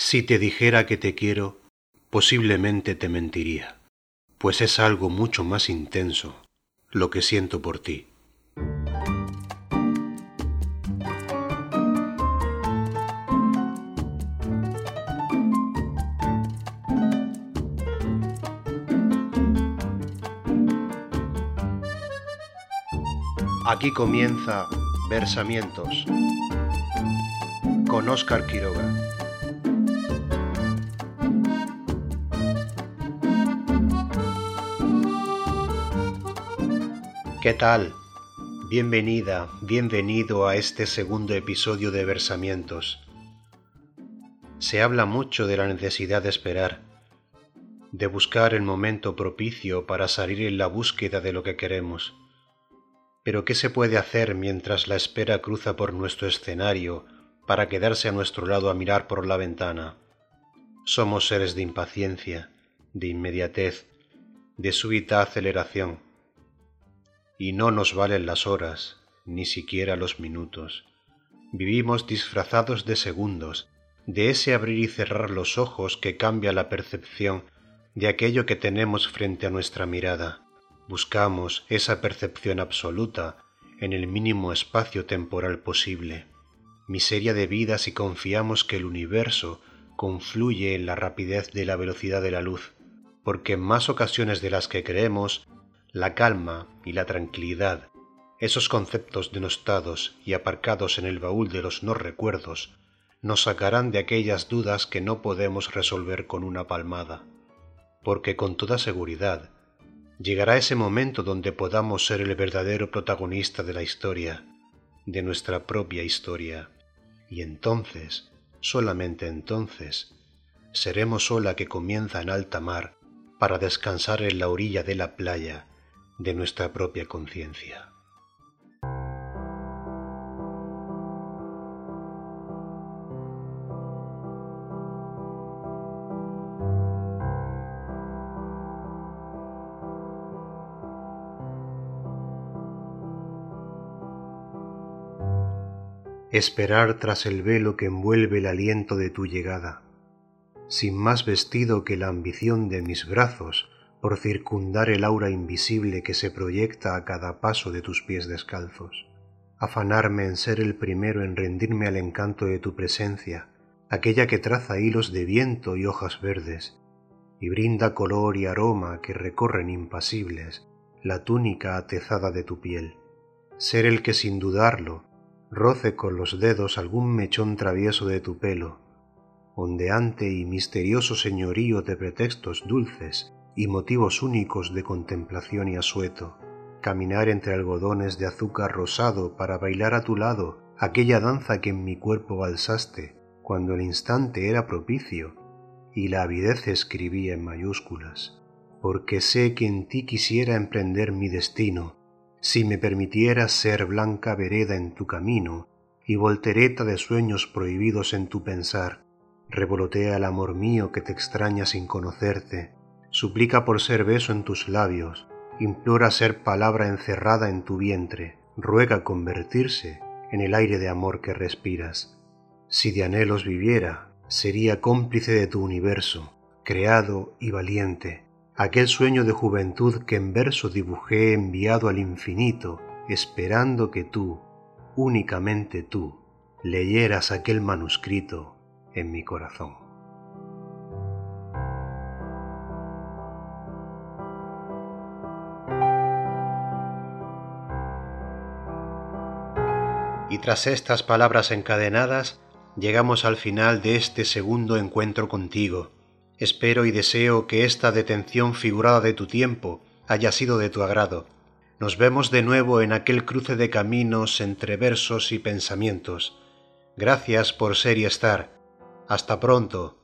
Si te dijera que te quiero, posiblemente te mentiría, pues es algo mucho más intenso lo que siento por ti. Aquí comienza Versamientos con Óscar Quiroga. ¿Qué tal? Bienvenida, bienvenido a este segundo episodio de Versamientos. Se habla mucho de la necesidad de esperar, de buscar el momento propicio para salir en la búsqueda de lo que queremos pero ¿qué se puede hacer mientras la espera cruza por nuestro escenario para quedarse a nuestro lado a mirar por la ventana? Somos seres de impaciencia, de inmediatez, de súbita aceleración. Y no nos valen las horas, ni siquiera los minutos. Vivimos disfrazados de segundos, de ese abrir y cerrar los ojos que cambia la percepción de aquello que tenemos frente a nuestra mirada buscamos esa percepción absoluta en el mínimo espacio temporal posible. Miseria de vida si confiamos que el universo confluye en la rapidez de la velocidad de la luz, porque en más ocasiones de las que creemos, la calma y la tranquilidad, esos conceptos denostados y aparcados en el baúl de los no recuerdos, nos sacarán de aquellas dudas que no podemos resolver con una palmada, porque con toda seguridad llegará ese momento donde podamos ser el verdadero protagonista de la historia, de nuestra propia historia. Y entonces, solamente entonces, seremos ola que comienza en alta mar para descansar en la orilla de la playa de nuestra propia conciencia. esperar tras el velo que envuelve el aliento de tu llegada, sin más vestido que la ambición de mis brazos por circundar el aura invisible que se proyecta a cada paso de tus pies descalzos, afanarme en ser el primero en rendirme al encanto de tu presencia, aquella que traza hilos de viento y hojas verdes, y brinda color y aroma que recorren impasibles la túnica atezada de tu piel, ser el que sin dudarlo roce con los dedos algún mechón travieso de tu pelo, ondeante y misterioso señorío de pretextos dulces y motivos únicos de contemplación y asueto, caminar entre algodones de azúcar rosado para bailar a tu lado aquella danza que en mi cuerpo balsaste cuando el instante era propicio y la avidez escribía en mayúsculas, porque sé que en ti quisiera emprender mi destino, si me permitieras ser blanca vereda en tu camino y voltereta de sueños prohibidos en tu pensar, revolotea el amor mío que te extraña sin conocerte, suplica por ser beso en tus labios, implora ser palabra encerrada en tu vientre, ruega convertirse en el aire de amor que respiras. Si de anhelos viviera, sería cómplice de tu universo, creado y valiente, aquel sueño de juventud que en verso dibujé enviado al infinito, esperando que tú, únicamente tú, leyeras aquel manuscrito en mi corazón. Y tras estas palabras encadenadas, llegamos al final de este segundo encuentro contigo Espero y deseo que esta detención figurada de tu tiempo haya sido de tu agrado. Nos vemos de nuevo en aquel cruce de caminos entre versos y pensamientos. Gracias por ser y estar. Hasta pronto.